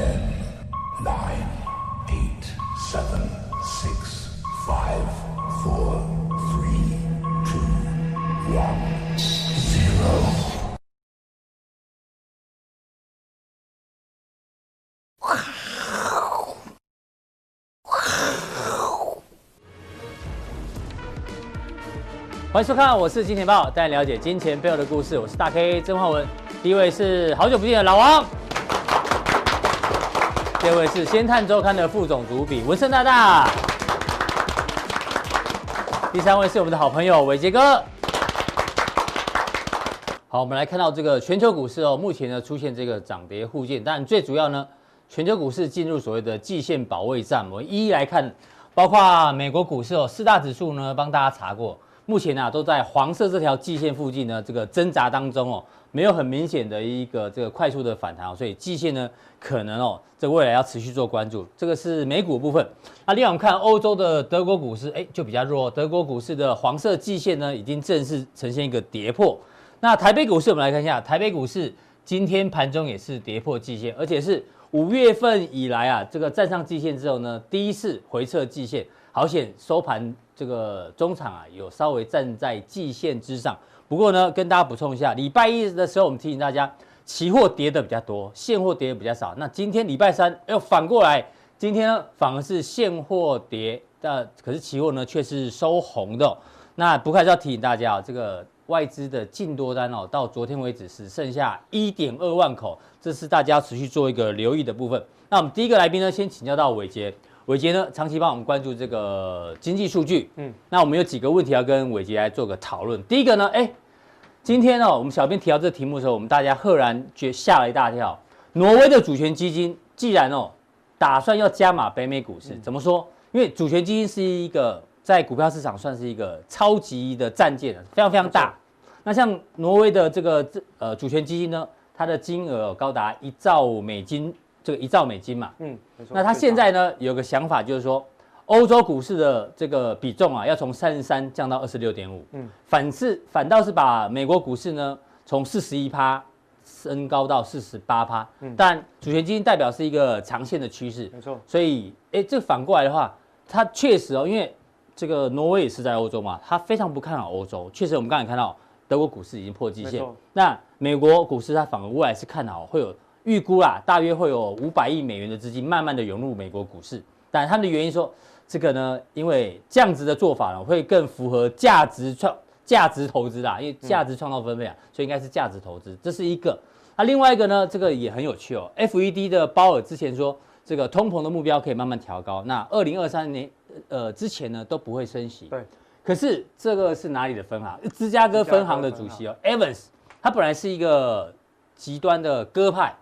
Ten, nine, eight, seven, six, five, four, three, two, one, zero. 欢迎收看，我是金钱豹，带你了解金钱背后的故事。我是大 K 曾焕文，第一位是好久不见的老王，第二位是《先探周刊》的副总主笔文森大大，第三位是我们的好朋友伟捷哥。好，我们来看到这个全球股市哦，目前呢出现这个涨跌互见，但最主要呢，全球股市进入所谓的季线保卫战。我们一一来看，包括美国股市哦，四大指数呢帮大家查过。目前啊，都在黄色这条季线附近呢，这个挣扎当中哦，没有很明显的一个这个快速的反弹，所以季线呢，可能哦，这未来要持续做关注。这个是美股部分。那另外我们看欧洲的德国股市，哎，就比较弱。德国股市的黄色季线呢，已经正式呈现一个跌破。那台北股市，我们来看一下，台北股市今天盘中也是跌破季线，而且是五月份以来啊，这个站上季线之后呢，第一次回撤季线，好险收盘。这个中场啊，有稍微站在季线之上。不过呢，跟大家补充一下，礼拜一的时候，我们提醒大家，期货跌的比较多，现货跌的比较少。那今天礼拜三，又反过来，今天呢反而是现货跌，但可是期货呢却是收红的。那不过还是要提醒大家啊，这个外资的净多单哦，到昨天为止只剩下一点二万口，这是大家持续做一个留意的部分。那我们第一个来宾呢，先请教到伟杰。伟杰呢，长期帮我们关注这个经济数据。嗯，那我们有几个问题要跟伟杰来做个讨论。第一个呢，哎，今天呢、哦，我们小编提到这个题目的时候，我们大家赫然觉吓了一大跳。挪威的主权基金既然哦打算要加码北美股市，怎么说？因为主权基金是一个在股票市场算是一个超级的战舰，非常非常大。那像挪威的这个呃主权基金呢，它的金额高达一兆美金。这个一兆美金嘛，嗯，没错。那他现在呢有个想法，就是说，欧洲股市的这个比重啊，要从三十三降到二十六点五，嗯，反是反倒是把美国股市呢从四十一趴升高到四十八趴，嗯，但主权基金代表是一个长线的趋势，没错。所以，哎，这反过来的话，它确实哦，因为这个挪威也是在欧洲嘛，他非常不看好欧洲。确实，我们刚才看到德国股市已经破季线，那美国股市它反而未来是看好会有。预估啦，大约会有五百亿美元的资金慢慢的涌入美国股市，但他们的原因说，这个呢，因为这样子的做法呢，会更符合价值创价值投资啦，因为价值创造分配啊，所以应该是价值投资，这是一个。那另外一个呢，这个也很有趣哦，FED 的鲍尔之前说，这个通膨的目标可以慢慢调高，那二零二三年呃之前呢都不会升息。对。可是这个是哪里的分行？芝加哥分行的主席哦，Evans，他本来是一个极端的鸽派。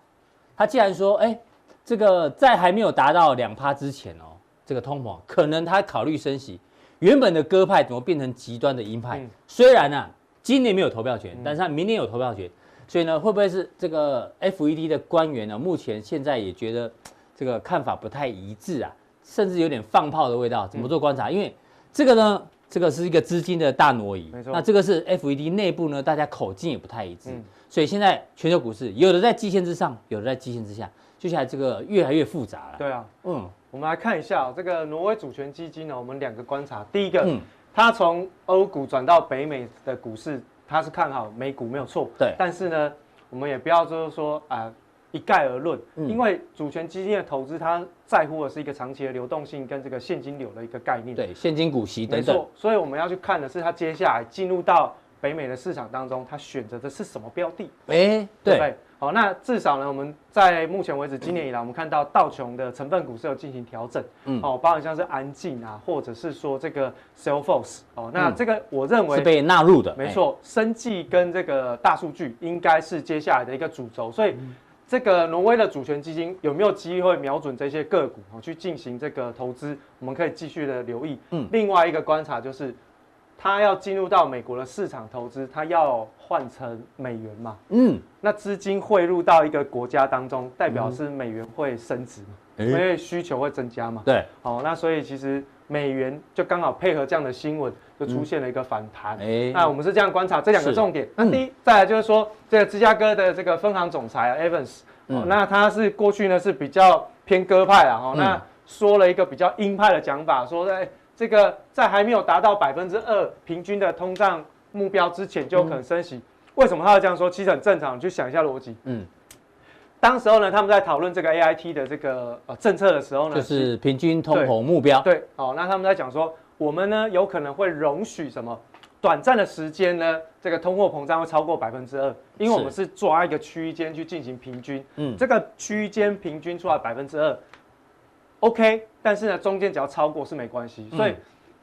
他既然说，哎，这个在还没有达到两趴之前哦，这个通膨可能他考虑升息。原本的鸽派怎么变成极端的鹰派？嗯、虽然呢、啊，今年没有投票权，但是他明年有投票权，嗯、所以呢，会不会是这个 FED 的官员呢？目前现在也觉得这个看法不太一致啊，甚至有点放炮的味道。怎么做观察？嗯、因为这个呢，这个是一个资金的大挪移，那这个是 FED 内部呢，大家口径也不太一致。嗯所以现在全球股市有的在季线之上，有的在季线之下，接下来这个越来越复杂了。对啊，嗯，我们来看一下这个挪威主权基金呢，我们两个观察，第一个，嗯，它从欧股转到北美的股市，它是看好美股没有错，对。但是呢，我们也不要就是说啊、呃、一概而论，嗯、因为主权基金的投资，它在乎的是一个长期的流动性跟这个现金流的一个概念，对，现金股息等等。没错，所以我们要去看的是它接下来进入到。北美的市场当中，它选择的是什么标的？哎、欸，对？好，那至少呢，我们在目前为止，今年以来，我们看到道琼的成分股是有进行调整，嗯，哦，包含像是安进啊，或者是说这个 Salesforce，哦，那这个我认为是被纳入的，没错，生技跟这个大数据应该是接下来的一个主轴，所以这个挪威的主权基金有没有机会瞄准这些个股哦去进行这个投资？我们可以继续的留意。嗯，另外一个观察就是。他要进入到美国的市场投资，他要换成美元嘛？嗯，那资金汇入到一个国家当中，代表是美元会升值嘛？嗯、因为需求会增加嘛？对，好，那所以其实美元就刚好配合这样的新闻，就出现了一个反弹。哎、嗯，那我们是这样观察这两个重点。那第一，嗯、再来就是说，这个芝加哥的这个分行总裁 Evans，哦，那他是过去呢是比较偏鸽派啊，哈，那说了一个比较鹰派的讲法，说在这个在还没有达到百分之二平均的通胀目标之前就有可能升息。为什么他要这样说？其实很正常，你去想一下逻辑。嗯。当时候呢，他们在讨论这个 AIT 的这个呃政策的时候呢，就是平均通膨目标。对，哦，那他们在讲说，我们呢有可能会容许什么短暂的时间呢，这个通货膨胀会超过百分之二，因为我们是抓一个区间去进行平均。嗯，这个区间平均出来百分之二，OK，但是呢中间只要超过是没关系。所以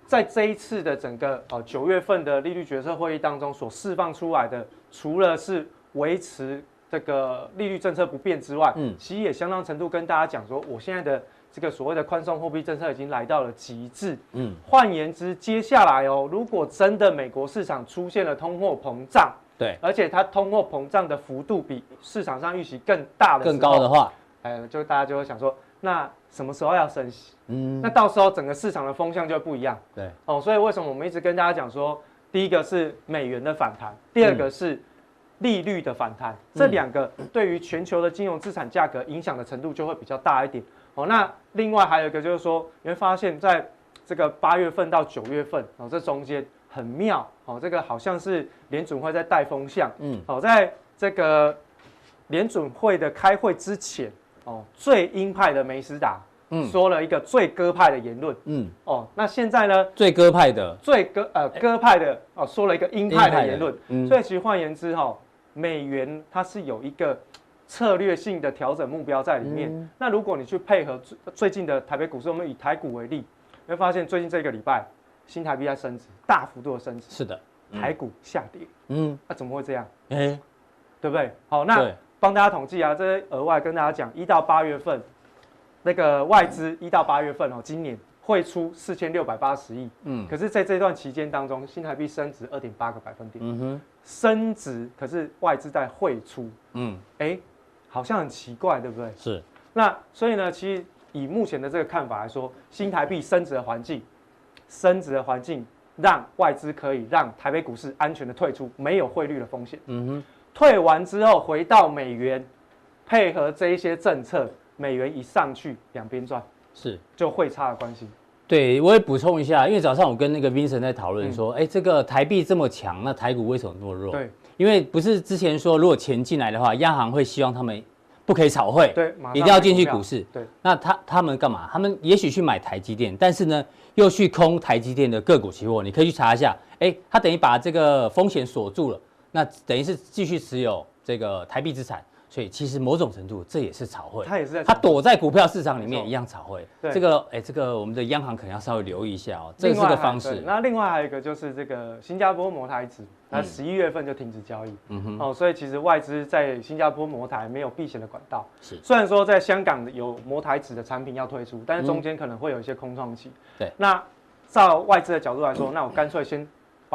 在这一次的整个呃九月份的利率决策会议当中所释放出来的，除了是维持。这个利率政策不变之外，嗯，其实也相当程度跟大家讲说，我现在的这个所谓的宽松货币政策已经来到了极致，嗯，换言之，接下来哦，如果真的美国市场出现了通货膨胀，对，而且它通货膨胀的幅度比市场上预期更大的更高的话，哎，就大家就会想说，那什么时候要升息？嗯，那到时候整个市场的风向就不一样，对，哦，所以为什么我们一直跟大家讲说，第一个是美元的反弹，第二个是。利率的反弹，这两个对于全球的金融资产价格影响的程度就会比较大一点。哦，那另外还有一个就是说，你会发现在这个八月份到九月份，哦，这中间很妙，哦，这个好像是联准会在带风向，嗯，哦，在这个联准会的开会之前，哦，最鹰派的梅斯达，嗯，说了一个最鸽派的言论，嗯，哦，那现在呢，最鸽派的，最鸽呃鸽派的，哦，说了一个鹰派的言论，嗯，所以其实换言之，哈。美元它是有一个策略性的调整目标在里面。嗯、那如果你去配合最最近的台北股市，我们以台股为例，你会发现最近这个礼拜新台币在升值，大幅度的升值。是的，嗯、台股下跌。嗯，那、啊、怎么会这样？哎、欸，对不对？好，那帮大家统计啊，这些额外跟大家讲，一到八月份那个外资一到八月份哦，今年。汇出四千六百八十亿，嗯，可是在这段期间当中，新台币升值二点八个百分点，嗯哼，升值，可是外资在汇出，嗯，哎、欸，好像很奇怪，对不对？是，那所以呢，其实以目前的这个看法来说，新台币升值的环境，升值的环境让外资可以让台北股市安全的退出，没有汇率的风险，嗯哼，退完之后回到美元，配合这一些政策，美元一上去，两边赚。是，就汇差的关系。对，我也补充一下，因为早上我跟那个 Vincent 在讨论说，哎、嗯，这个台币这么强，那台股为什么那么弱？对，因为不是之前说，如果钱进来的话，央行会希望他们不可以炒汇，对，一定要进去股市。对，那他他们干嘛？他们也许去买台积电，但是呢，又去空台积电的个股期货。你可以去查一下，哎，他等于把这个风险锁住了，那等于是继续持有这个台币资产。所以其实某种程度这也是炒汇，它也是在它躲在股票市场里面一样炒汇。对，这个哎，这个我们的央行可能要稍微留意一下哦。这是个方式。那另外还有一个就是这个新加坡摩台指，它十一月份就停止交易。嗯哼。哦，所以其实外资在新加坡摩台没有避险的管道。是。虽然说在香港有摩台指的产品要推出，但是中间可能会有一些空窗期。对。那照外资的角度来说，那我干脆先。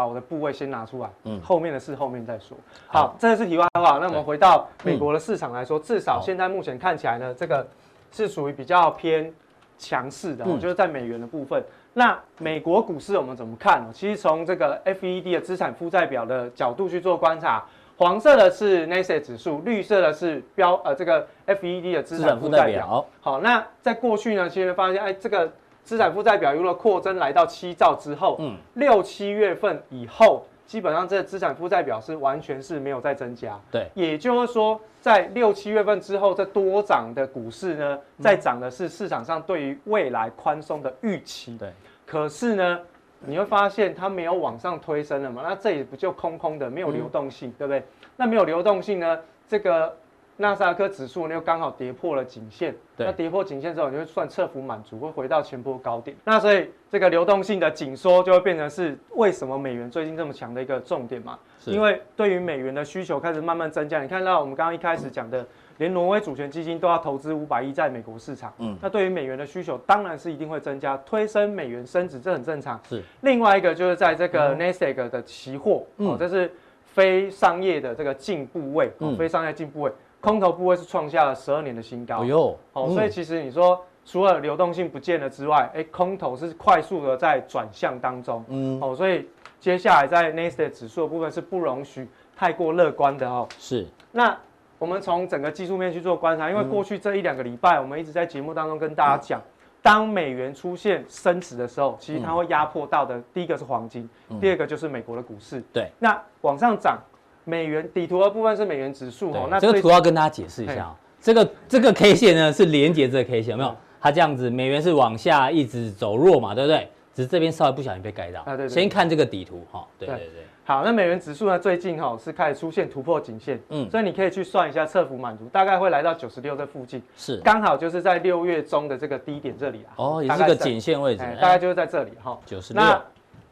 把我的部位先拿出来，嗯，后面的事后面再说。好，好，这个是题外话。那我们回到美国的市场来说，嗯、至少现在目前看起来呢，这个是属于比较偏强势的，嗯、就是在美元的部分。那美国股市我们怎么看呢？其实从这个 FED 的资产负债表的角度去做观察，黄色的是 Nasdaq 指数，绿色的是标呃这个 FED 的资产负债表。好，那在过去呢，其实发现哎这个。资产负债表如果扩增来到七兆之后，嗯，六七月份以后，基本上这个资产负债表是完全是没有再增加。对，也就是说，在六七月份之后，这多涨的股市呢，在涨的是市场上对于未来宽松的预期。对，可是呢，你会发现它没有往上推升了嘛？那这也不就空空的，没有流动性，嗯、对不对？那没有流动性呢，这个。纳斯达克指数呢又刚好跌破了颈线，那跌破颈线之后，你就算侧幅满足，会回到前波高点。那所以这个流动性的紧缩就会变成是为什么美元最近这么强的一个重点嘛？因为对于美元的需求开始慢慢增加。你看到我们刚刚一开始讲的，连挪威主权基金都要投资五百亿在美国市场，嗯，那对于美元的需求当然是一定会增加，推升美元升值，这很正常。是另外一个就是在这个 Nasdaq 的期货，哦，这是非商业的这个净部位，哦，非商业净部位。空头部位是创下了十二年的新高。哎呦，好，所以其实你说除了流动性不见了之外，哎，空头是快速的在转向当中。嗯，哦，所以接下来在 Nasdaq 指数的部分是不容许太过乐观的哦。是。那我们从整个技术面去做观察，因为过去这一两个礼拜，我们一直在节目当中跟大家讲，当美元出现升值的时候，其实它会压迫到的第一个是黄金，第二个就是美国的股市。对，那往上涨，美元底图的部分是美元指数哦。那这个图要跟大家解释一下啊，这个这个 K 线呢是连接这个 K 线，有没有？它这样子，美元是往下一直走弱嘛，对不对？只是这边稍微不小心被盖到。啊，对。先看这个底图哈，对对对。好，那美元指数呢？最近哈是开始出现突破颈线，嗯，所以你可以去算一下测幅满足，大概会来到九十六这附近，是刚好就是在六月中的这个低点这里啊。哦，也是个颈线位置，大概就是在这里哈。九十六。那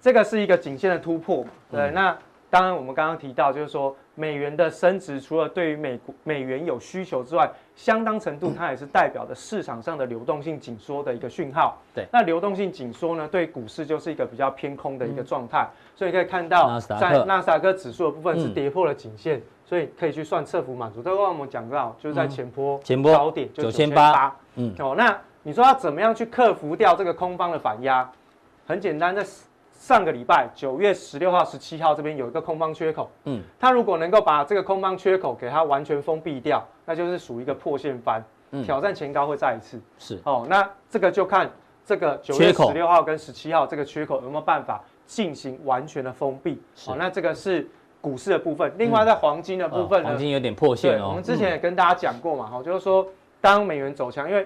这个是一个颈线的突破嘛？对，那当然我们刚刚提到就是说。美元的升值，除了对于美美元有需求之外，相当程度它也是代表的市场上的流动性紧缩的一个讯号。对，那流动性紧缩呢，对股市就是一个比较偏空的一个状态。所以可以看到，在纳斯达克指数的部分是跌破了颈线，所以可以去算测幅满足。这个我们讲到，就是在前波前波高点九千八。嗯，哦，那你说要怎么样去克服掉这个空方的反压？很简单，在。上个礼拜九月十六号、十七号这边有一个空方缺口，嗯，它如果能够把这个空方缺口给它完全封闭掉，那就是属于一个破线翻，嗯，挑战前高会再一次，是。哦，那这个就看这个九月十六号跟十七号这个缺口有没有办法进行完全的封闭，哦，那这个是股市的部分。另外在黄金的部分呢，黄金有点破线哦，我们之前也跟大家讲过嘛，哈，就是说当美元走强，因为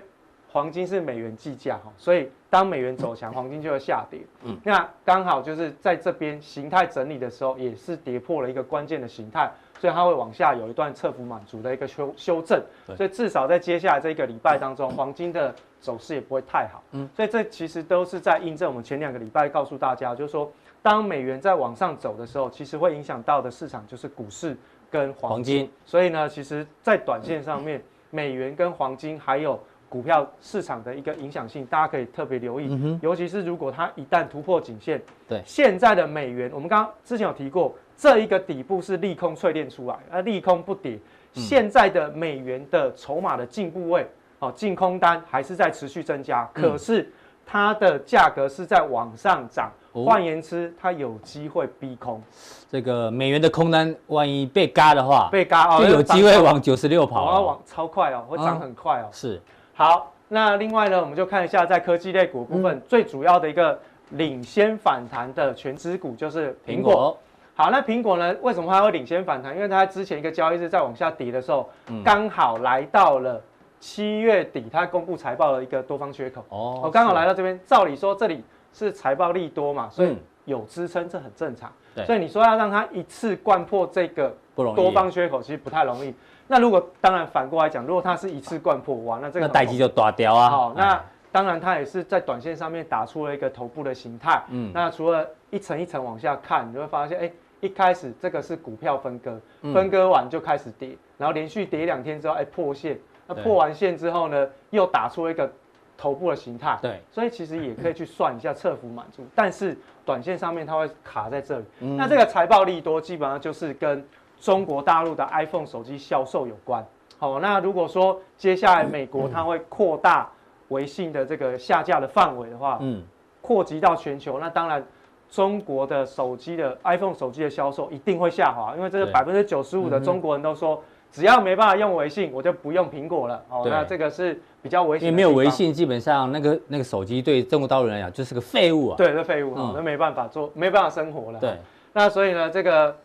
黄金是美元计价哈，所以当美元走强，黄金就会下跌。嗯，那刚好就是在这边形态整理的时候，也是跌破了一个关键的形态，所以它会往下有一段测幅满足的一个修修正。所以至少在接下来这一个礼拜当中，黄金的走势也不会太好。嗯，所以这其实都是在印证我们前两个礼拜告诉大家，就是说当美元在往上走的时候，其实会影响到的市场就是股市跟黄金。所以呢，其实在短线上面，美元跟黄金还有。股票市场的一个影响性，大家可以特别留意，嗯、尤其是如果它一旦突破颈线，对。现在的美元，我们刚刚之前有提过，这一个底部是利空淬炼出来，而利空不跌，嗯、现在的美元的筹码的净部位，哦，净空单还是在持续增加，嗯、可是它的价格是在往上涨，换、哦、言之，它有机会逼空。这个美元的空单万一被嘎的话，被嘎哦，就有机会往九十六跑，要往超快哦，会涨很快哦，嗯、是。好，那另外呢，我们就看一下在科技类股部分、嗯、最主要的一个领先反弹的权值股就是苹果。好，那苹果呢，为什么它会领先反弹？因为它之前一个交易日在往下跌的时候，刚、嗯、好来到了七月底，它公布财报的一个多方缺口。哦，刚好来到这边，照理说这里是财报利多嘛，所以有支撑，这很正常。对所以你说要让它一次贯破这个多方缺口，其实不太容易。那如果当然反过来讲，如果它是一次贯破，哇，那这个代机就大掉啊。好，那当然它也是在短线上面打出了一个头部的形态。嗯，那除了一层一层往下看，你就会发现，哎、欸，一开始这个是股票分割，分割完就开始跌，然后连续跌两天之后，哎、欸，破线。那破完线之后呢，又打出了一个头部的形态。对，所以其实也可以去算一下侧幅满足，但是短线上面它会卡在这里。嗯、那这个财报利多基本上就是跟。中国大陆的 iPhone 手机销售有关，好，那如果说接下来美国它会扩大微信的这个下架的范围的话，嗯，扩及到全球，那当然中国的手机的 iPhone 手机的销售一定会下滑，因为这个百分之九十五的中国人都说，只要没办法用微信，我就不用苹果了。哦，那这个是比较危险，因为没有微信，基本上那个那个手机对中国大陆人来讲就是个废物啊。对，是废物，那没办法做，没办法生活了。对，那所以呢，这个。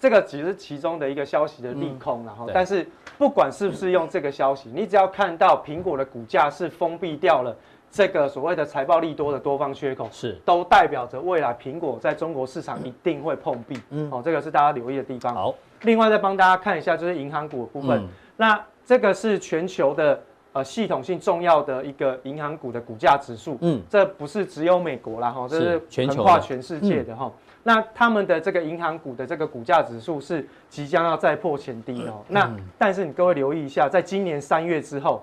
这个只是其中的一个消息的利空，然后，但是不管是不是用这个消息，你只要看到苹果的股价是封闭掉了这个所谓的财报利多的多方缺口，是都代表着未来苹果在中国市场一定会碰壁。嗯，哦，这个是大家留意的地方。好，另外再帮大家看一下，就是银行股的部分。那这个是全球的呃系统性重要的一个银行股的股价指数。嗯，这不是只有美国啦，哈，这是横跨全世界的哈。那他们的这个银行股的这个股价指数是即将要再破前低哦。那但是你各位留意一下，在今年三月之后，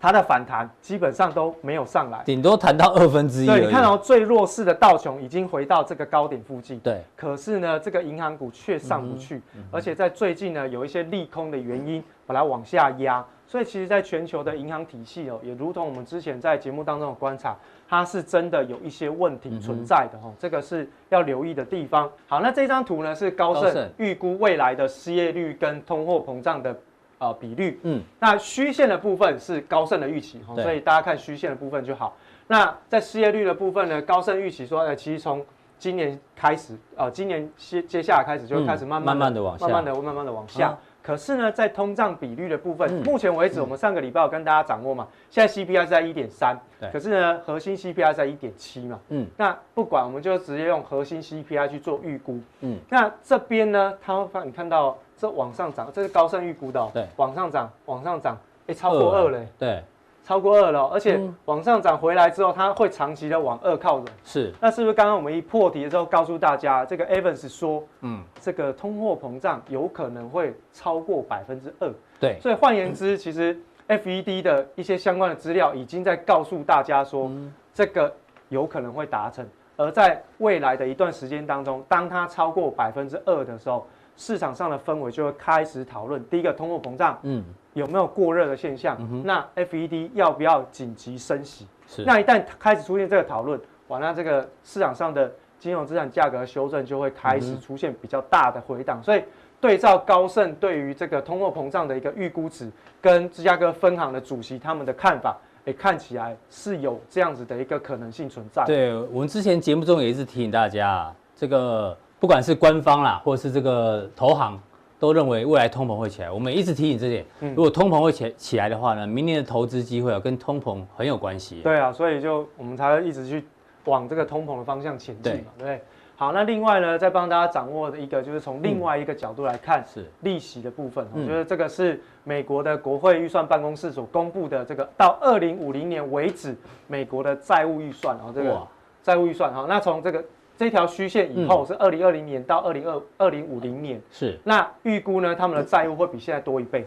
它的反弹基本上都没有上来，顶多弹到二分之一。对，你看到最弱势的道琼已经回到这个高点附近。对。可是呢，这个银行股却上不去，而且在最近呢，有一些利空的原因把它往下压。所以其实，在全球的银行体系哦，也如同我们之前在节目当中的观察，它是真的有一些问题存在的哈，这个是要留意的地方。好，那这张图呢是高盛预估未来的失业率跟通货膨胀的呃比率。嗯，那虚线的部分是高盛的预期哈，所以大家看虚线的部分就好。那在失业率的部分呢，高盛预期说，呃，其实从今年开始，呃，今年接接下来开始就会开始慢慢慢慢的往下，慢慢的慢慢的往下。可是呢，在通胀比率的部分，目前为止，我们上个礼拜有跟大家掌握嘛，现在 CPI 是在一点三，可是呢，核心 CPI 在一点七嘛，嗯，那不管，我们就直接用核心 CPI 去做预估，嗯，那这边呢，它会你看到这往上涨，这是高盛预估的，哦，对，往上涨，往上涨，哎，超过二嘞，对。超过二了，而且往上涨回来之后，它会长期的往二靠拢。是，那是不是刚刚我们一破题的时候告诉大家，这个 Evans 说，嗯，这个通货膨胀有可能会超过百分之二。对，所以换言之，其实 FED 的一些相关的资料已经在告诉大家说，这个有可能会达成。而在未来的一段时间当中，当它超过百分之二的时候，市场上的氛围就会开始讨论第一个通货膨胀，嗯。有没有过热的现象？嗯、那 FED 要不要紧急升息？是。那一旦开始出现这个讨论，哇，那这个市场上的金融资产价格修正就会开始出现比较大的回档。嗯、所以对照高盛对于这个通货膨胀的一个预估值，跟芝加哥分行的主席他们的看法，哎，看起来是有这样子的一个可能性存在。对，我们之前节目中也一直提醒大家，这个不管是官方啦，或是这个投行。都认为未来通膨会起来，我们一直提醒这点。如果通膨会起起来的话呢，明年的投资机会啊，跟通膨很有关系。对啊，所以就我们才会一直去往这个通膨的方向前进嘛，对不对？好，那另外呢，再帮大家掌握的一个，就是从另外一个角度来看，是利息的部分。我觉得这个是美国的国会预算办公室所公布的这个到二零五零年为止美国的债务预算啊，这个债务预算哈，那从这个。这条虚线以后是二零二零年到二零二二零五零年，是那预估呢，他们的债务会比现在多一倍，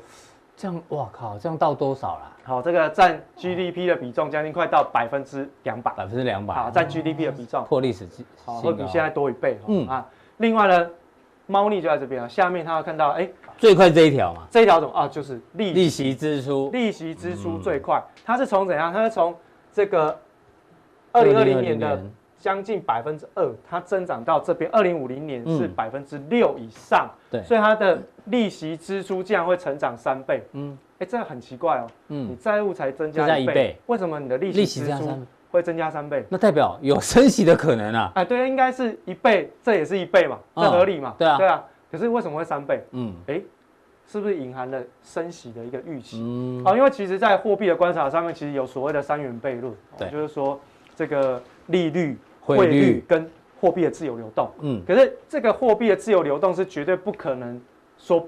这样哇靠，这样到多少了？好，这个占 GDP 的比重将近快到百分之两百，百分之两百，好，占 GDP 的比重破历史好，会比现在多一倍，嗯啊，另外呢，猫腻就在这边啊，下面他要看到，哎，最快这一条嘛，这一条怎么啊？就是利利息支出，利息支出最快，它是从怎样？它是从这个二零二零年的。将近百分之二，它增长到这边，二零五零年是百分之六以上，对，所以它的利息支出竟然会成长三倍，嗯，哎，这个很奇怪哦，嗯，你债务才增加一倍，为什么你的利息支出会增加三倍？那代表有升息的可能啊，哎，对，应该是一倍，这也是一倍嘛，这合理嘛，对啊，对啊，可是为什么会三倍？嗯，哎，是不是隐含了升息的一个预期？嗯，好，因为其实在货币的观察上面，其实有所谓的三元悖论，对，就是说这个利率。汇率跟货币的自由流动，嗯，可是这个货币的自由流动是绝对不可能说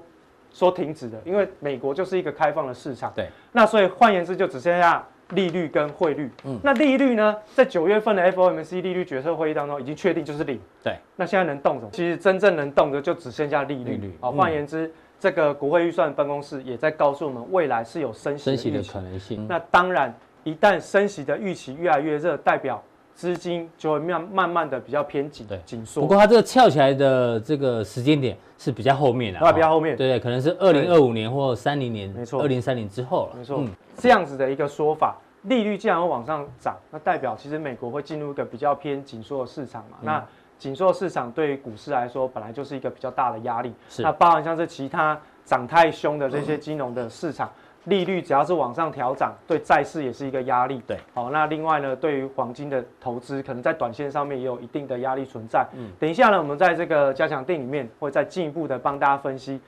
说停止的，因为美国就是一个开放的市场，对。那所以换言之，就只剩下利率跟汇率，嗯。那利率呢，在九月份的 FOMC 利率决策会议当中已经确定就是零，对。那现在能动什么？其实真正能动的就只剩下利率，利率。好，换言之，这个国会预算办公室也在告诉我们，未来是有升息的，升息的可能性。那当然，一旦升息的预期越来越热，代表。资金就会慢慢慢的比较偏紧，对，紧缩。不过它这个翘起来的这个时间点是比较后面的，比较后面，对对，可能是二零二五年或三零年，没错，二零三零之后了，没错。这样子的一个说法，利率既然会往上涨，那代表其实美国会进入一个比较偏紧缩的市场嘛。那紧缩的市场对于股市来说，本来就是一个比较大的压力。是，那包含像是其他涨太凶的这些金融的市场。利率只要是往上调涨，对债市也是一个压力。对，好，那另外呢，对于黄金的投资，可能在短线上面也有一定的压力存在。嗯，等一下呢，我们在这个加强店里面会再进一步的帮大家分析，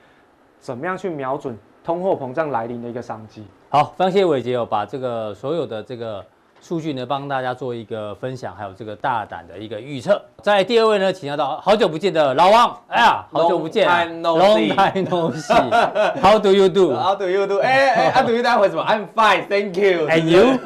怎么样去瞄准通货膨胀来临的一个商机。好，非常谢谢伟杰哦，把这个所有的这个。数据呢，帮大家做一个分享，还有这个大胆的一个预测。在第二位呢，请教到好久不见的老王。哎呀，好久不见，Long time no see。How do you do? How do you do? 哎哎，How do you do？回什么？I'm fine, thank you. And you?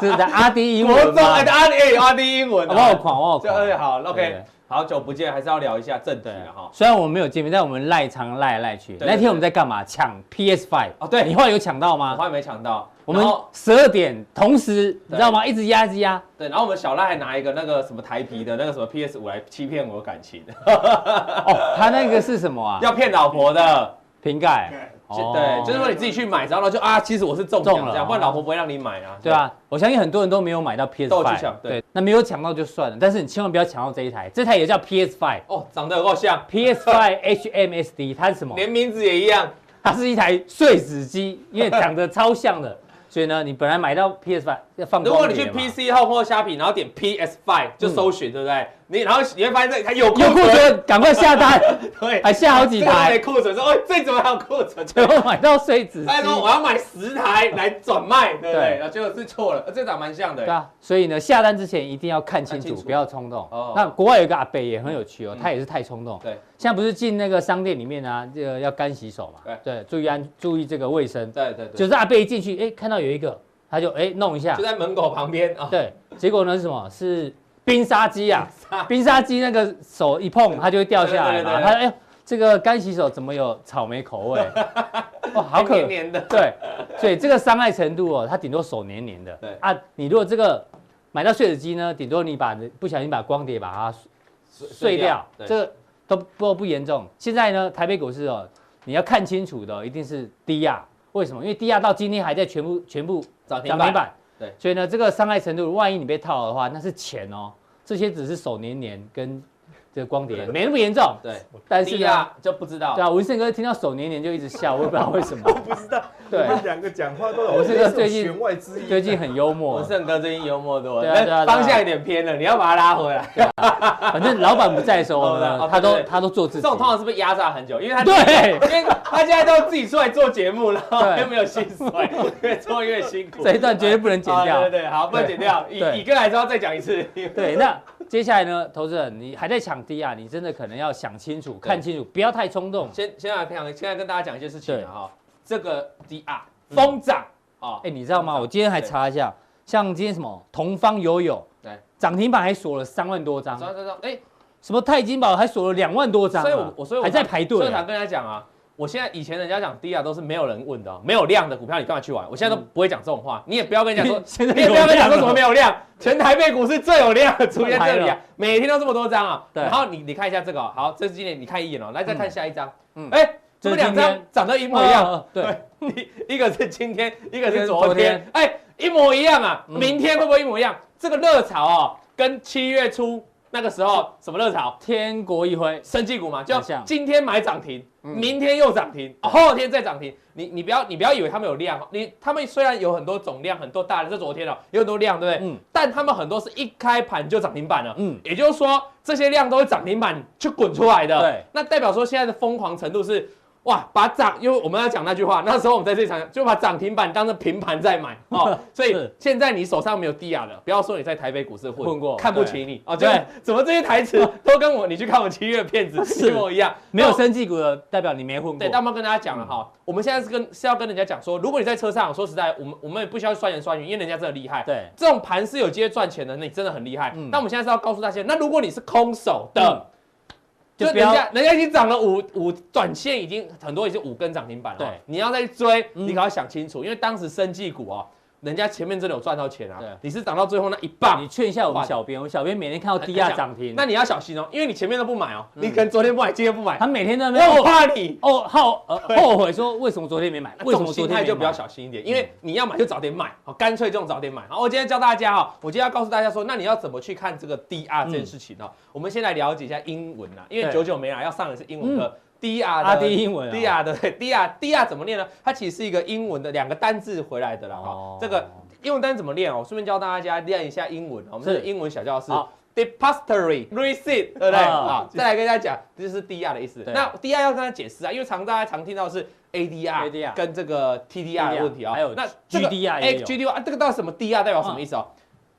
这 是在阿迪英文吗？阿滴阿迪英文。好狂哦！这好，OK。好久不见，还是要聊一下正题哈。虽然我们没有见面，但我们赖常赖来赖去。那天我们在干嘛？抢 PS Five 哦，对，你后来有抢到吗？我后来没抢到。我们十二点同时，你知道吗？一直压，一直压。对，然后我们小赖还拿一个那个什么台皮的那个什么 PS 五来欺骗我感情。哦，他那个是什么啊？要骗老婆的。瓶盖。哦、对，就是说你自己去买，然后就啊，其实我是中奖这样，不然老婆不会让你买啊。对啊，我相信很多人都没有买到 PS5。都去抢，对，那没有抢到就算了，但是你千万不要抢到这一台，这台也叫 PS5。哦，长得有够像 PS5 HMSD，它是什么？连名字也一样，它是一台碎纸机，因为长得超像的。所以呢，你本来买到 PS Five 要放，如果你去 PC Home 或虾皮，然后点 PS Five 就搜寻，嗯、对不对？你然后你会发现这它有库存，赶快下单，对，还下好几台库存，说哦，这怎么还有库存？最后买到碎纸机，他说我要买十台来转卖，对不对？然后结果是错了，这长蛮像的。对啊，所以呢，下单之前一定要看清楚，不要冲动。哦，那国外有一个阿伯也很有趣哦，嗯、他也是太冲动。对，现在不是进那个商店里面啊，这个要干洗手嘛？对对，注意安，注意这个卫生。对对对，就是阿伯一进去，哎，看到有一个。他就哎弄一下，就在门口旁边啊。对，结果呢是什么？是冰沙机啊！冰沙机那个手一碰，它就会掉下来嘛。他哎，这个干洗手怎么有草莓口味？哇，好可黏的。对，所以这个伤害程度哦，它顶多手黏黏的。对啊，你如果这个买到碎纸机呢，顶多你把不小心把光碟把它碎掉，这个都不不严重。现在呢，台北股市哦，你要看清楚的一定是低压。为什么？因为低压到今天还在全部全部涨停板，所以呢，这个伤害程度，万一你被套牢的话，那是钱哦。这些只是手黏黏跟。这个光碟没那么严重，对，但是呢就不知道。对啊，文胜哥听到手黏黏就一直笑，我也不知道为什么。我 不知道，对，两个讲话都有。文胜哥最近最近很幽默。文胜哥最近幽默多，对方向有点偏了，你要把他拉回来。反正老板不在的时候呢，他都他都做自己。这种通常是不是压榨很久？因为他对，因为他现在都自己出来做节目了，又没有薪水，越做越辛苦。这一段绝对不能剪掉。对对，好，不能剪掉。以以哥来说，再讲一次。对，那。接下来呢，投资人，你还在抢低啊？你真的可能要想清楚、看清楚，不要太冲动。先先来讲，现在跟大家讲一件事情啊，这个低啊疯涨啊，哎，你知道吗？我今天还查一下，像今天什么同方友友，对，涨停板还锁了三万多张，哎，什么泰金宝还锁了两万多张，所以我我所以我还在排队。所以我常跟大家讲啊。我现在以前人家讲低啊都是没有人问的，没有量的股票你干嘛去玩？我现在都不会讲这种话，你也不要跟人家说，你也不要跟人家说什么没有量，全台北股市最有量出现这里啊，每天都这么多张啊。然后你你看一下这个，好，这是今天你看一眼哦，来再看下一张，嗯，哎，这么两张长得一模一样，对，一个是今天，一个是昨天，哎，一模一样啊，明天会不会一模一样？这个热潮啊，跟七月初。那个时候什么热潮？天国一挥，生技股嘛，就今天买涨停，明天又涨停，后天再涨停。你你不要你不要以为他们有量，你他们虽然有很多总量很多大的，这昨天哦有很多量，对不对？嗯。但他们很多是一开盘就涨停板了，嗯。也就是说这些量都是涨停板去滚出来的，对。那代表说现在的疯狂程度是。哇，把涨，因为我们要讲那句话，那时候我们在这场就把涨停板当成平盘在买哦，所以现在你手上没有低雅的，不要说你在台北股市混过，看不起你哦。对，怎么这些台词都跟我你去看我七月 片子一模一样？没有生技股的代表你没混过。对，但我们跟大家讲了哈，我们现在是跟是要跟人家讲说，如果你在车上，说实在，我们我们也不需要酸言酸语，因为人家真的厉害。对，这种盘是有机会赚钱的，那你真的很厉害。那我们现在是要告诉大家，那如果你是空手的。就人家，人家已经涨了五五，短线已经很多已经五根涨停板了。对，你要再追，你可要想清楚，因为当时生技股哦。人家前面真的有赚到钱啊！对，你是涨到最后那一棒。你劝一下我们小编，我们小编每天看到低压涨停，那你要小心哦，因为你前面都不买哦，你可能昨天不买，今天不买，他每天都没有。我怕你哦，后 后悔说为什么昨天没买？为什么昨天就比较小心一点？因为你要买就早点买，好，干脆这种早点买。好，我今天教大家哈，我今天要告诉大家说，那你要怎么去看这个低压这件事情呢？我们先来了解一下英文啊，因为九九没来，要上的是英文课。低压的 D 英文，，D R 的 D R D R 怎么念呢？它其实是一个英文的两个单字回来的啦。哈，这个。英文单怎么念哦？顺便教大家练一下英文。我们是英文小教室，depository receipt，对不对？好，再来跟大家讲，这就是 DR 的意思。那 DR 要跟他解释啊，因为常大家常听到是 ADR 跟这个 TDR 的问题啊。还有那 GDR，GDR 这个到底什么 DR 代表什么意思哦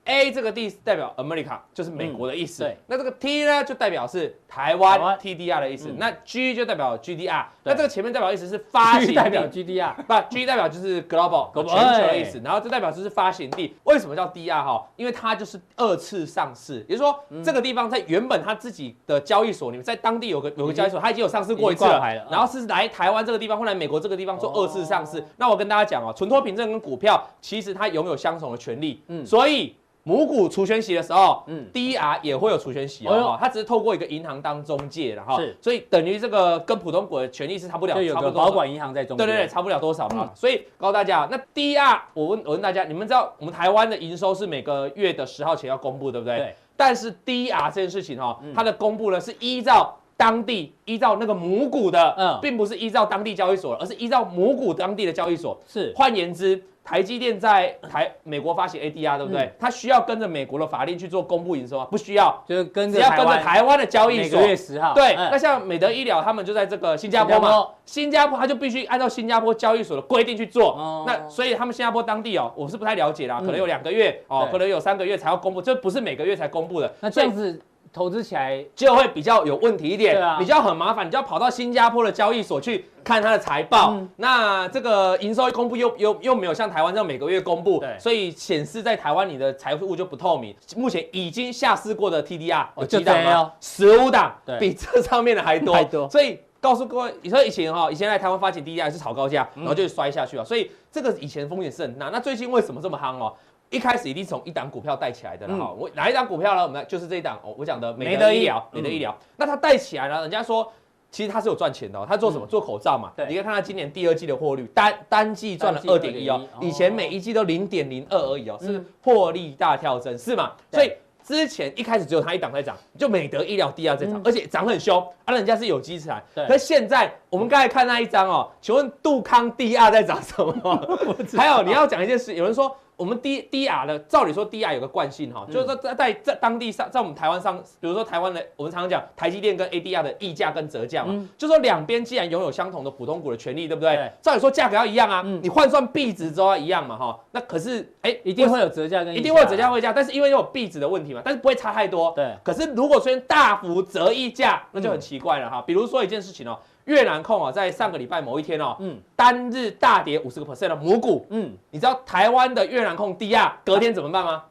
？A 这个 D 代表 America，就是美国的意思。对，那这个 T 呢，就代表是台湾 TDR 的意思。那 G 就代表 GDR。那这个前面代表意思是发行地，代表 GDR，不，G 代表就是 Global，全球的意思。然后这代表就是发行地。为什么叫 DR 哈？因为它就是二次上市，也就是说这个地方在原本它自己的交易所里面，在当地有个有个交易所，它已经有上市过一次了。然后是来台湾这个地方或来美国这个地方做二次上市。那我跟大家讲哦，存托凭证跟股票其实它拥有相同的权利。嗯，所以。母股除权息的时候，嗯嗯，DR 也会有除权息哦，它只是透过一个银行当中介的哈，是所以等于这个跟普通股的权利是差不了，有差不多个保管银行在中间。对对对，差不了多少嗯嘛。所以告诉大家，那 DR 我问我问大家，你们知道我们台湾的营收是每个月的十号前要公布，对不对？对。但是 DR 这件事情哈、嗯，它的公布呢是依照当地依照那个母股的，嗯并不是依照当地交易所，而是依照母股当地的交易所。是换言之，台积电在台美国发行 ADR，对不对？嗯它需要跟着美国的法令去做公布营收吗？不需要，就是跟只要跟着台湾的交易所每个。月十号。对，嗯那像美德医疗，他们就在这个新加坡嘛，新加坡他就必须按照新加坡交易所的规定去做。哦那所以他们新加坡当地哦，我是不太了解啦，嗯可能有两个月哦，可能有三个月才要公布，这不是每个月才公布的。那这样子投资起来，就会比较有问题一点，啊比较很麻烦，你就要跑到新加坡的交易所去看它的财报。嗯那这个营收一公布又又又没有像台湾这样每个月公布，所以显示在台湾你的财务就不透明。目前已经下市过的 TDR 有几档吗？十五档对，比这上面的还多。所以告诉各位，你说以前哈，以前在台湾发起 TDR 是炒高价，然后就摔下去了，所以这个以前风险是很大。那最近为什么这么夯哦？一开始一定是从一档股票带起来的了哈。我哪一档股票呢？我们来就是这一档哦，我讲的美德医疗，美德医疗。那它带起来了，人家说其实它是有赚钱的哦。它做什么？做口罩嘛。对你可以看它今年第二季的获率，单单季赚了二点一哦以前每一季都零点零二而已哦，嗯是获利大跳增，是嘛？所以。之前一开始只有它一档在涨，就美德医疗第二在涨，而且涨很凶，啊，人家是有机材。对可是现在我们刚才看那一张哦，请问杜康第二在涨什么？还有你要讲一件事，有人说我们 D D R 的，照理说 D R 有个惯性哈，就是说在在在当地上，在我们台湾上，比如说台湾的，我们常常讲台积电跟 A D R 的溢价跟折价嘛，就说两边既然拥有相同的普通股的权利，对不对对？照理说价格要一样啊嗯，你换算币值之后要一样嘛哈，那可是哎，一定会有折价跟一定会有折价会价，但是因为有币值的问题嘛，但是不会差太多。对可是如果出现大幅折溢价，那就很奇怪了哈。比如说一件事情哦，越南控啊，在上个礼拜某一天哦，嗯。单日大跌五十个 percent 的母股，嗯，你知道台湾的越南控低压隔天怎么办吗？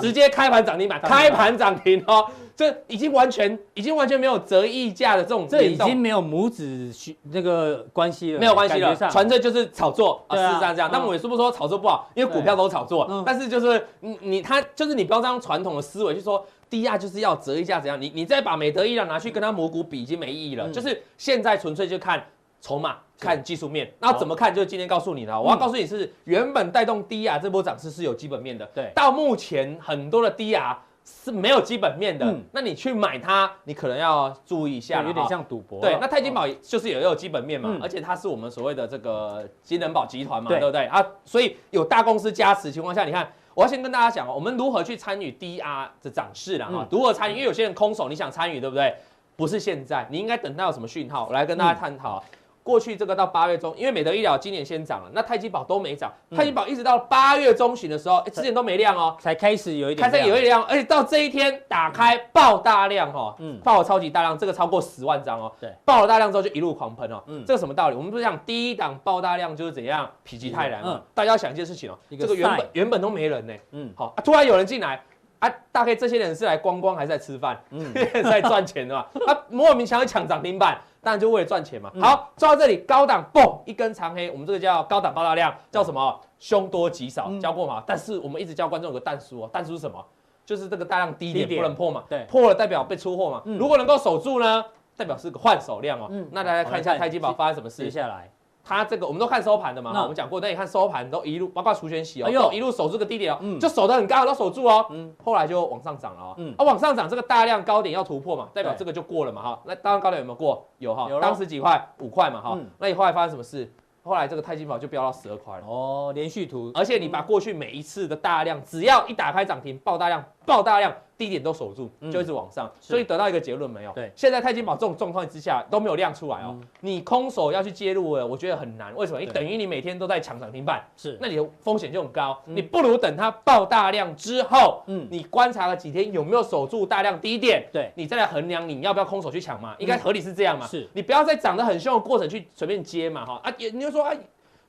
直接开盘涨停板，开盘涨停哦，这已经完全已经完全没有折溢价的这种这已经没有母子那个关系了，没有关系了，纯粹就是炒作啊，对啊。事实上这样。嗯。但我也说不说炒作不好，因为股票都炒作嗯。但是就是你你他就是你不要这样传统的思维，去说低压就是要折一下怎样，你你再把美德医疗拿去跟它母股比，已经没意义了。嗯就是现在纯粹就看筹码。看技术面，那怎么看？就是今天告诉你的，我要告诉你是原本带动低压这波涨势是有基本面的。对到目前很多的低压是没有基本面的嗯，那你去买它，你可能要注意一下有点像赌博。对，那泰金宝就是也有基本面嘛，嗯而且它是我们所谓的这个金人宝集团嘛，对对不对啊？所以有大公司加持情况下，你看，我要先跟大家讲哦，我们如何去参与 DR 的涨势了哈嗯，如何参与？因为有些人空手，你想参与，对不对？不是现在，你应该等到有什么讯号，我来跟大家探讨。过去这个到八月中，因为美德医疗今年先涨了，那泰基宝都没涨，泰基宝一直到八月中旬的时候，哎，之前都没亮哦。才开始有一点开始有一点量，而且到这一天打开爆大量哈，嗯。嗯，爆了超级大量，这个超过十万张哦，对，爆了大量之后就一路狂喷哦，嗯。嗯，这个什么道理？我们不是讲第一档爆大量就是怎样，否极泰来嘛，嗯。大家要想一件事情哦，一个这个原本原本都没人呢，嗯。好、啊，突然有人进来。啊，大概这些人是来观光还是在吃饭？嗯。是 在赚钱的嘛？啊莫名其妙抢涨停板，当然就为了赚钱嘛。嗯好，做到这里，高档嘣一根长黑，我们这个叫高档爆大量，叫什么？凶多吉少，嗯教过嘛？但是我们一直教观众有个但书哦，但书是什么？就是这个大量低点不能破嘛，对破了代表被出货嘛。嗯如果能够守住呢，代表是个换手量哦。嗯那大家看一下泰基宝发生什么事？接下来它这个我们都看收盘的嘛，那我们讲过，那你看收盘都一路，包括除权息哦，一路守住个低点哦，嗯就守得很高，都守住哦。嗯后来就往上涨了哦。嗯啊，往上涨这个大量高点要突破嘛，代表对这个就过了嘛哈。那当然高点有没有过？有哈当时几块？五块嘛哈嗯。那你后来发生什么事？后来这个钛金宝就飙到十二块了。哦，连续图，而且你把过去每一次的大量，只要一打开涨停爆大量，爆大量，低点都守住，嗯就一直往上，是所以得到一个结论没有？对现在泰金宝这种状况之下都没有亮出来哦，嗯你空手要去介入了，我觉得很难。为什么？你等于你每天都在抢涨停板，是那你的风险就很高。嗯你不如等它爆大量之后，嗯你观察了几天有没有守住大量低点，对你再来衡量你要不要空手去抢嘛，应该合理是这样嘛。是你不要在涨得很凶的过程去随便接嘛，哈啊，也你就说啊，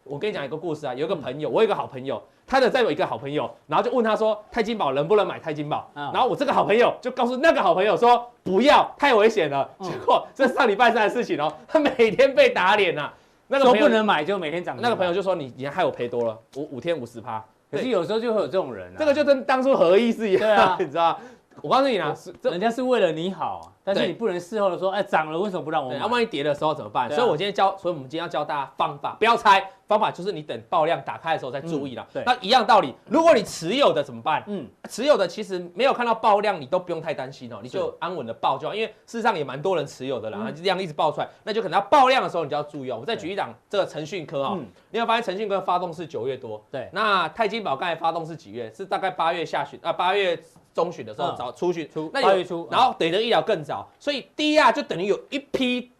我跟你讲一个故事啊，有一个朋友，我有一个好朋友，他的再有一个好朋友，然后就问他说，泰金宝能不能买泰金宝？嗯然后我这个好朋友就告诉那个好朋友说，不要，太危险了。嗯结果这上礼拜三的事情哦，他每天被打脸呐、啊。那个朋友说不能买就每天涨。那个朋友就说你你害我赔多了，五五天五十趴。可是有时候就会有这种人啊，这个就跟当初合一是一样，啊 你知道？我告诉你啦，是这人家是为了你好啊，但是你不能事后的说，哎，涨了为什么不让我？那万一跌的时候怎么办？啊所以我今天教，所以我们今天要教大家方法，不要猜。方法就是你等爆量打开的时候再注意了。嗯对那一样道理，如果你持有的怎么办？嗯，持有的其实没有看到爆量，你都不用太担心哦，你就安稳的爆就好。因为事实上也蛮多人持有的啦，嗯就量一直爆出来，那就可能要爆量的时候你就要注意哦。我再举一档这个腾讯科啊，嗯你有发现腾讯科发动是九月多，对那泰金宝刚才发动是几月？是大概八月下旬啊，八月中旬的时候嗯早初旬初那有八月初然后北德医疗更早，所以低压就等于有一批。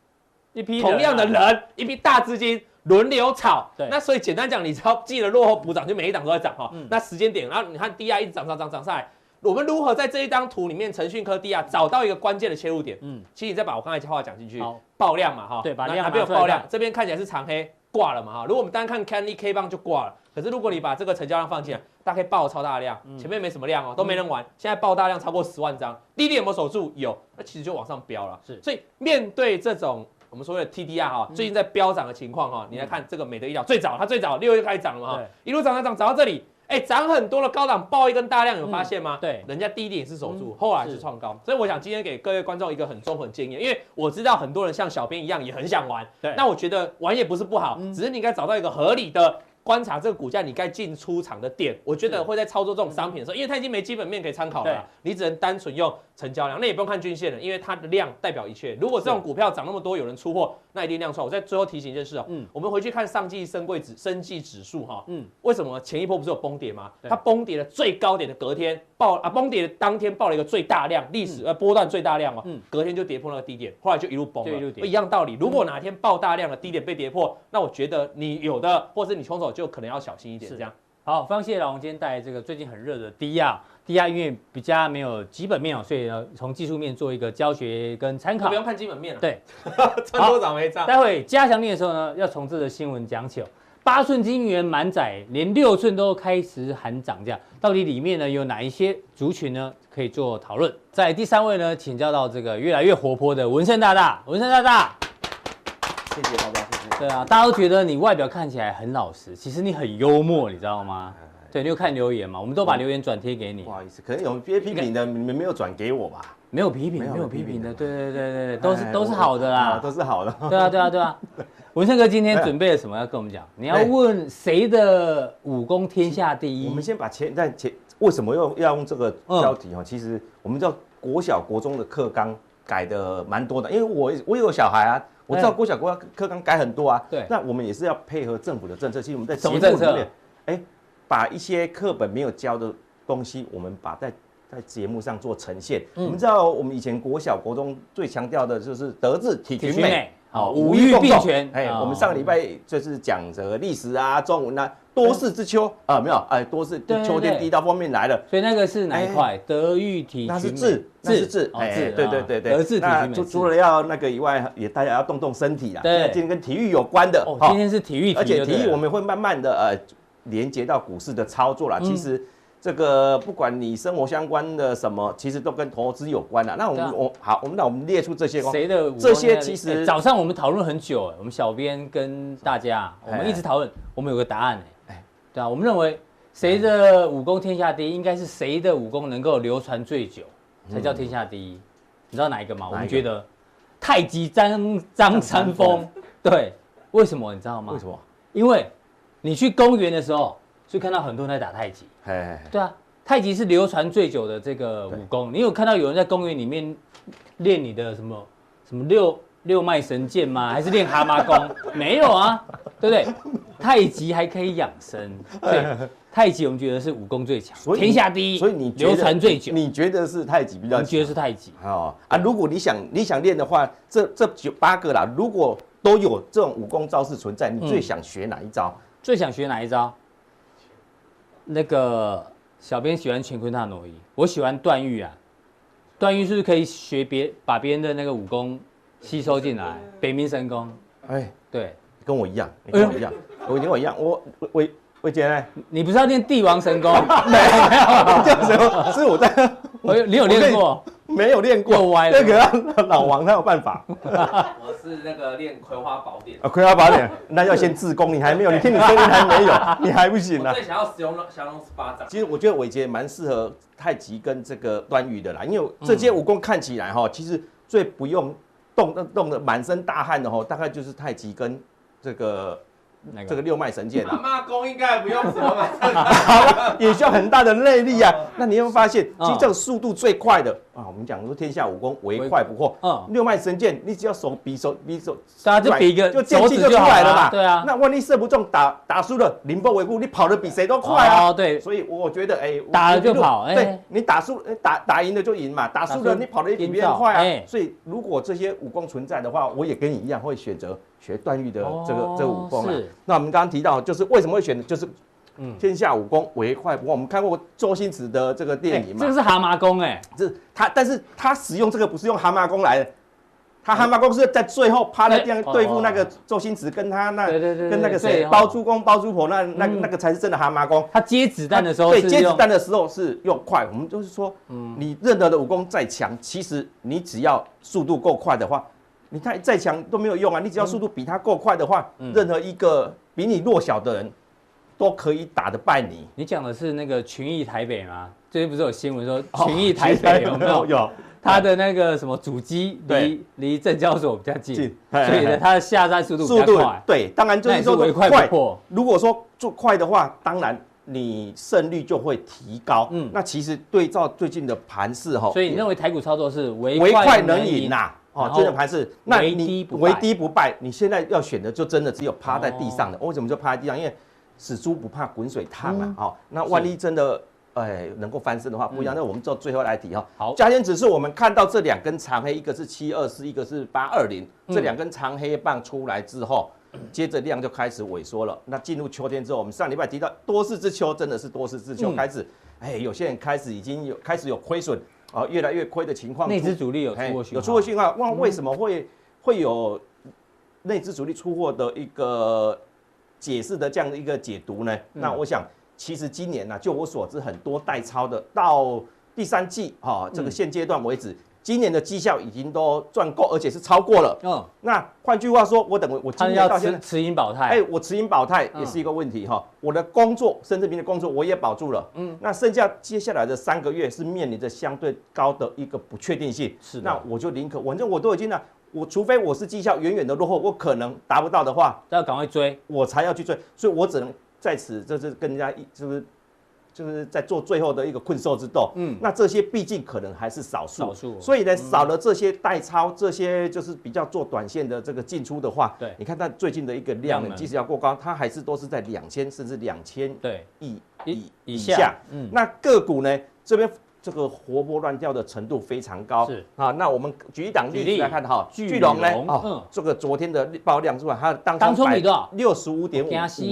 一批同样的人一批大资金轮流炒，对那所以简单讲，你只要记得落后补涨，就每一档都在涨哈。嗯那时间点，然后你看低压一直涨涨涨涨上来，我们如何在这一张图里面，腾讯科低压找到一个关键的切入点？嗯，其实你再把我刚才话讲进去好，爆量嘛哈，对把量那哪边有爆量看？这边看起来是长黑挂了嘛哈。如果我们单看 Candy K 棒就挂了，可是如果你把这个成交量放进来，大概爆超大量，前面没什么量哦，都没人玩，现在爆大量超过十万张，低点有没有守住？有，那其实就往上飙了。是所以面对这种。我们所谓的 TDR 哈，最近在飙涨的情况哈，你来看这个美德医疗最早，它最早六月开始涨了嘛哈，一路涨涨涨涨到这里，哎，涨很多的高档爆一根大量，有发现吗？对人家低点也是守住嗯，后来是创高，所以我想今天给各位观众一个很中肯建议，因为我知道很多人像小编一样也很想玩，对那我觉得玩也不是不好，只是你应该找到一个合理的。观察这个股价，你该进出场的点，我觉得会在操作这种商品的时候，因为它已经没基本面可以参考了，你只能单纯用成交量，那也不用看均线了，因为它的量代表一切。如果这种股票涨那么多，有人出货，那一定量出来。我在最后提醒一件事哦，嗯我们回去看上季升贵指、生技指数哈，嗯为什么前一波不是有崩跌吗？它崩跌的最高点的隔天爆啊，崩跌的当天爆了一个最大量，历史呃波段最大量哦嗯，隔天就跌破那个低点，后来就一路崩了。一样道理，如果哪天爆大量的低点被跌破，那我觉得你有的或是你空手就可能要小心一点，是这样。好，非常谢谢老王今天带来这个最近很热的低压，低压因为比较没有基本面哦，所以呢从技术面做一个教学跟参考不。用看基本面了，对，赚多涨没涨。待会加强练的时候呢，要从这个新闻讲起哦。八寸晶圆满载，连六寸都开始喊涨价，到底里面呢有哪一些族群呢可以做讨论？在第三位呢，请教到这个越来越活泼的文胜大大，文胜大大。谢谢大家，谢谢。对啊，大家都觉得你外表看起来很老实，其实你很幽默，你知道吗？对，你有看留言嘛？我们都把留言转贴给你不，好意思，可能有些批评的你们没有转给我吧？没有批评，没有批评的，对对对对对，都是哎都是好的啊啦。都是好的。对啊对啊对啊，文胜哥今天准备了什么要跟我们讲？你要问谁的武功天下第一？我们先把前在前为什么要要用这个标题哈？其实我们知道国小国中的课纲改的蛮多的，因为我我有小孩啊，我知道国小国小课纲改很多啊。对那我们也是要配合政府的政策。其实我们在节目里面，哎，把一些课本没有教的东西，我们把在在节目上做呈现。嗯我们知道我们以前国小国中最强调的就是德智体群美好，五五育并全。哎，哦我们上个礼拜就是讲这个历史啊、中文啊，多事之秋啊，没有哎，多事秋天对第一道封面来了。所以那个是哪一块？德育体那是智，那是智，哦哎，智，对对对对。德智体。除除了要那个以外，也大家要动动身体啦。对今天跟体育有关的哦，今天是体育，而且体育我们会慢慢的呃连接到股市的操作啦。嗯其实这个不管你生活相关的什么，其实都跟投资有关啦。那我们我好，我们那我们列出这些哦。谁的这些其实哎早上我们讨论很久，哎我们小编跟大家，我们一直讨论，我们有个答案，对啊，我们认为谁的武功天下第一，应该是谁的武功能够流传最久，才叫天下第一。你知道哪一个吗？我们觉得太极张张三丰，对，为什么你知道吗？为什么？因为你去公园的时候，就看到很多人在打太极。哎，对啊，太极是流传最久的这个武功。你有看到有人在公园里面练你的什么什么六六脉神剑吗？还是练蛤蟆功？没有啊，对不对？太极还可以养生，对，太极我们觉得是武功最强，所以天下第一，所以你流传最久。你觉得是太极比较强？我们觉得是太极。哦啊，如果你想你想练的话，这这九八个啦，如果都有这种武功招式存在，你最想学哪一招？最想学哪一招？那个小编喜欢乾坤大挪移，我喜欢段誉啊。段誉是不是可以学别把别人的那个武功吸收进来？北冥神功，哎，对，跟我一样，你跟我一样，我跟我一样，我我我伟杰呢？你不是要练帝王神功？没有，这样子，所以我在，我有你有练过？没有练过，又歪了那个老王他有办法。我是那个练《葵花宝典》啊，葵花宝典，那要先自宫，你还没有，你听你声音还没有，你还不行啊我。最想要使用降龙十八掌。其实我觉得伟杰蛮适合太极跟这个端羽的啦，因为这些武功看起来哈，其实最不用动动的满身大汗的哈，大概就是太极跟这个。那个这个六脉神剑啊，妈妈功应该不用什么吧？好了，也需要很大的内力啊。那你有没有发现，其实这个速度最快的啊，我们讲说天下武功唯快不破。嗯，六脉神剑，你只要手比手比手，大家就比一个就剑气就出来了嘛。对啊，那万一射不中，打打输了，凌波微步，你跑得比谁都快啊。哦，对。所以我觉得，哎，打了就跑，对，你打输，打打赢了就赢嘛，打输了你跑得比别人快啊。所以如果这些武功存在的话，我也跟你一样会选择。学段誉的这个、哦、这个武功啊，那我们刚刚提到，就是为什么会选，就是嗯，天下武功唯快不破。我们看过周星驰的这个电影嘛，这个是蛤蟆功哎，这他，但是他使用这个不是用蛤蟆功来的，他蛤蟆功是在最后趴在地上对付那个周星驰跟他那跟那个谁包租公包租婆那那那个才是真的蛤蟆功。他接子弹的时候，对，接子弹的时候是用快。我们就是说，嗯，你任何的武功再强，其实你只要速度够快的话。你太再强都没有用啊！你只要速度比他够快的话，嗯、任何一个比你弱小的人，都可以打得败你。你讲的是那个群益台北吗？最近不是有新闻说群益台北有没有？有。他的那个什么主机离离证交所比较近，所以呢，他的下山速度比较快。对，当然就是说唯快。如果说做快的话，当然你胜率就会提高。嗯，那其实对照最近的盘势哈，所以你认为台股操作是唯快能赢呐？哦，这种盘是，那你唯低不败，你现在要选的就真的只有趴在地上的。为什么就趴在地上？因为死猪不怕滚水烫嘛。好，那万一真的哎能够翻身的话，不一样。那我们做最后来提哈。好，加权指数我们看到这两根长黑，一个是七二四，一个是八二零。这两根长黑棒出来之后，接着量就开始萎缩了。那进入秋天之后，我们上礼拜提到多事之秋，真的是多事之秋，开始哎，有些人开始已经有开始有亏损。啊，越来越亏的情况，内资主力有出货有出货信号。那为什么会会有内资主力出货的一个解释的这样的一个解读呢？那我想，其实今年呢，就我所知，很多代抄的到第三季哈，这个现阶段为止。今年的绩效已经都赚够，而且是超过了。嗯，那换句话说，我等我今年到现在持盈保泰，哎，我持盈保泰也是一个问题哈。我的工作，甚至明的工作我也保住了。嗯，那剩下接下来的三个月是面临着相对高的一个不确定性。是，那我就宁可，反正我都已经呢，我除非我是绩效远远的落后，我可能达不到的话，要赶快追，我才要去追。所以我只能在此，这是跟人家一，就是。就是在做最后的一个困兽之斗，嗯，那这些毕竟可能还是少数，少数，所以呢，少了这些代超，这些就是比较做短线的这个进出的话，对，你看它最近的一个量呢，即使要过高，它还是都是在两千甚至两千对。亿以以下，嗯，那个股呢这边。这个活泼乱跳的程度非常高，是。啊。那我们举一档例子来看哈，巨龙呢，哦，这个昨天的爆量出来，它当当冲比多少？六十五点五四，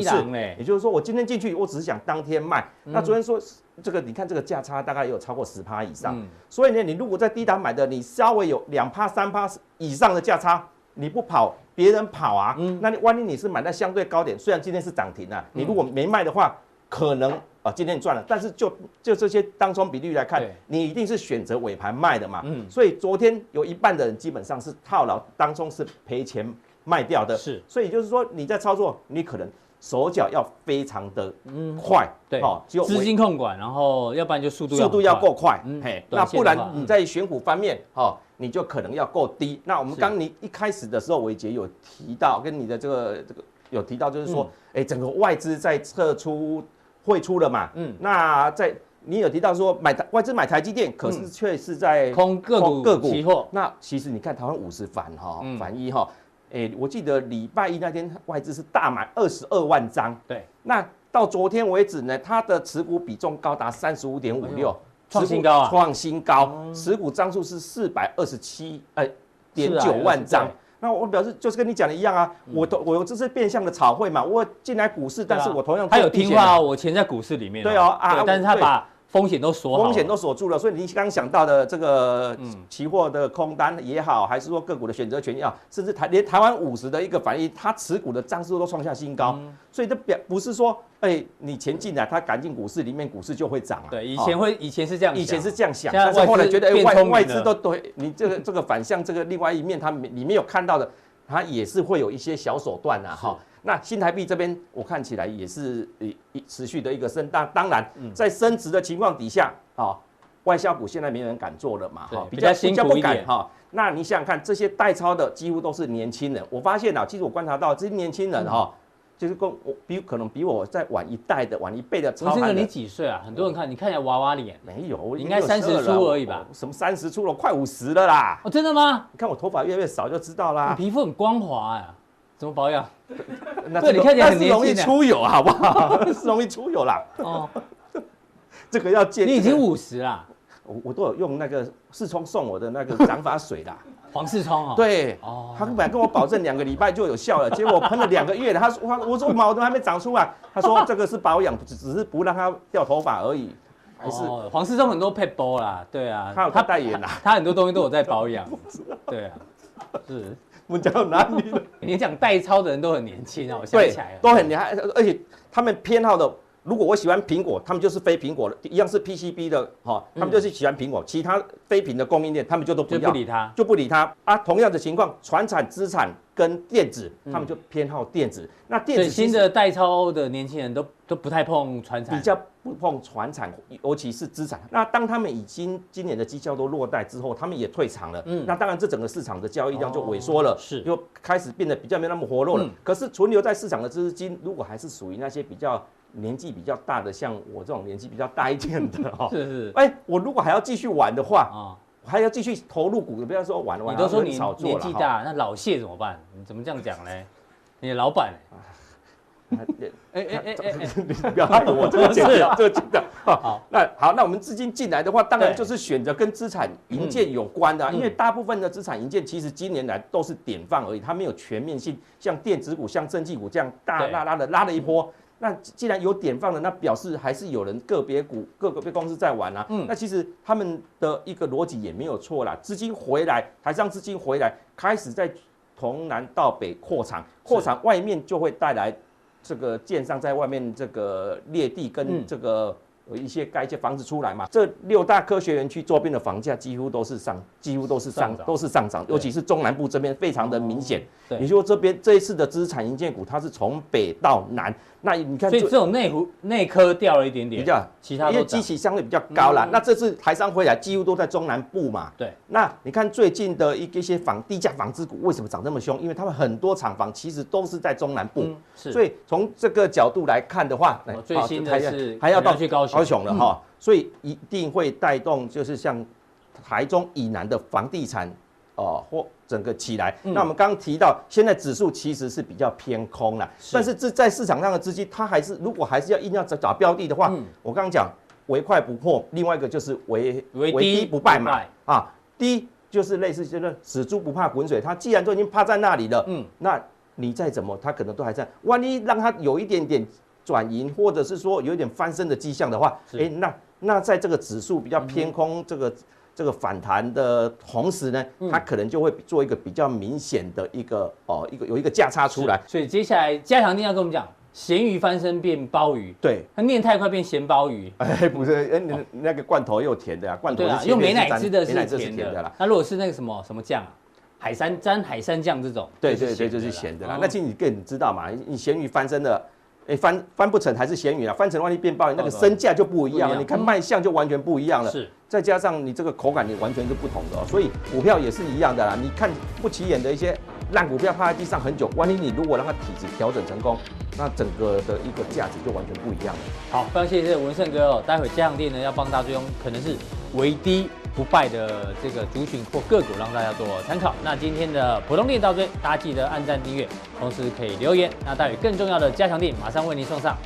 也就是说，我今天进去，我只是想当天卖。那昨天说这个，你看这个价差大概有超过十趴以上，所以呢，你如果在低档买的，你稍微有两趴三趴以上的价差，你不跑，别人跑啊，那你万一你是买在相对高点，虽然今天是涨停了，你如果没卖的话，可能。啊，今天你赚了，但是就就这些当中比率来看，你一定是选择尾盘卖的嘛。嗯，所以昨天有一半的人基本上是套牢，当中是赔钱卖掉的。是，所以就是说你在操作，你可能手脚要非常的快，对，好，就资金控管，然后要不然就速度速度要够快，嘿，那不然你在选股方面，哈，你就可能要够低。那我们刚你一开始的时候，伟杰有提到跟你的这个这个有提到，就是说，哎，整个外资在撤出。汇出了嘛？嗯，那在你有提到说买台外资买台积电，可是却是在空个股个股期货。那其实你看台湾五十反哈反一哈，哎，我记得礼拜一那天外资是大买二十二万张。对，那到昨天为止呢，它的持股比重高达三十五点五六，创新高啊！创新高，持股张数是四百二十七哎点九万张。那我表示就是跟你讲的一样啊，我都我这是变相的炒汇嘛，我进来股市，但是我同样他有听话，我钱在股市里面。对哦啊，但是他把风险都锁好，风险都锁住了。所以你刚刚想到的这个期货的空单也好，还是说个股的选择权也好，甚至台连台湾五十的一个反应，它持股的张数都创下新高。嗯、所以这表不是说，哎、欸，你钱进来，它赶进股市里面，股市就会涨啊。对，以前会，以前是这样，以前是这样想，但是后来觉得，哎、欸，外外资都对你这个这个反向这个另外一面，它里面有看到的，它也是会有一些小手段啊，哈。那新台币这边，我看起来也是一一持续的一个升，当当然，在升值的情况底下，啊，外销股现在没人敢做了嘛，哈，比较辛苦一点哈。那你想想看，这些代操的几乎都是年轻人，我发现啊，其实我观察到这些年轻人哈，就是跟我比，可能比我再晚一代的、晚一辈的操盘。你几岁啊？很多人看你看起来娃娃脸，没有，应该三十出而已吧？什么三十出了，快五十了啦！哦，真的吗？你看我头发越来越少就知道啦。你皮肤很光滑呀。怎么保养？那对你看起来很容易出油，好不好？是容易出油啦。哦，这个要建。你已经五十啦。我我都有用那个世聪送我的那个长发水啦。黄世聪啊。对。哦。他本来跟我保证两个礼拜就有效了，结果我喷了两个月了。他说我我说毛都还没长出来。他说这个是保养，只只是不让它掉头发而已。还是黄世聪很多配包啦，对啊。他有他代言啦，他很多东西都有在保养。对啊。是。我讲到哪里了？你讲代操的人都很年轻啊，我想起来了，都很厉害，而且他们偏好的，如果我喜欢苹果，他们就是非苹果的，一样是 PCB 的，哈，他们就是喜欢苹果，其他非苹的供应链，他们就都不要，就不理他，就不理他啊。同样的情况，传产资产跟电子，他们就偏好电子。那电子新的代操的年轻人都都不太碰传产，比较。不碰传产，尤其是资产。那当他们已经今年的绩效都落袋之后，他们也退场了。嗯，那当然这整个市场的交易量就萎缩了，哦、是，就开始变得比较没那么活络了。嗯、可是存留在市场的资金，如果还是属于那些比较年纪比较大的，像我这种年纪比较大一点的哈，是是。哎、欸，我如果还要继续玩的话，啊、哦，还要继续投入股，不要说玩玩。你都说你年纪大，那老谢怎么办？你怎么这样讲呢？你老板。哎哎哎哎，你不要害我这个剪掉，这个剪掉。好，那好，那我们资金进来的话，当然就是选择跟资产营建有关的，因为大部分的资产营建其实今年来都是典范而已，它没有全面性，像电子股、像生技股这样大拉拉的拉了一波。那既然有典放的，那表示还是有人个别股、各个别公司在玩啊。嗯，那其实他们的一个逻辑也没有错啦，资金回来，台商资金回来，开始在从南到北扩厂，扩厂外面就会带来。这个建商在外面这个裂地跟这个有一些盖一些房子出来嘛，这六大科学园区周边的房价几乎都是上，几乎都是上，都是上涨，尤其是中南部这边非常的明显。对，也就是说这边这一次的资产营建股，它是从北到南。那你看，所以只有内湖内科掉了一点点，比较其他，因为基期相对比较高啦。那这次台商回来几乎都在中南部嘛。对。那你看最近的一一些房低价房子股为什么涨这么凶？因为他们很多厂房其实都是在中南部。是。所以从这个角度来看的话，最新的是还要到去高雄高雄了哈。所以一定会带动，就是像台中以南的房地产哦或。整个起来，那我们刚刚提到，现在指数其实是比较偏空了，但是这在市场上的资金，它还是如果还是要硬要找找标的的话，我刚刚讲唯快不破，另外一个就是唯唯低不败嘛，啊，低就是类似就是死猪不怕滚水，它既然都已经趴在那里了，嗯，那你再怎么，它可能都还在，万一让它有一点点转盈，或者是说有一点翻身的迹象的话，哎，那那在这个指数比较偏空这个。这个反弹的同时呢，它可能就会做一个比较明显的一个哦，一个有一个价差出来。所以接下来加强店要跟我们讲，咸鱼翻身变鲍鱼。对，它念太快变咸鲍鱼。哎，不是，哎，那那个罐头又甜的啊，罐头是用美乃滋的，是甜的啦。那如果是那个什么什么酱啊，海山沾海山酱这种，对对对，就是咸的啦。那其实你更知道嘛，你咸鱼翻身的。哎，翻翻不成还是咸鱼啊，翻成万一变鲍鱼，那个身价就不一样了。你看卖相就完全不一样了。是，再加上你这个口感也完全是不同的哦。所以股票也是一样的啦。你看不起眼的一些烂股票趴在地上很久，万一你如果让它体质调整成功，那整个的一个价值就完全不一样了。好，非常谢谢文胜哥哦。待会加强錠呢要帮大家追踪，可能是唯低不败的这个族群或个股，让大家做参考。那今天的普通錠到这，大家记得按赞订阅，同时可以留言。那待会更重要的加强錠马上为您送上。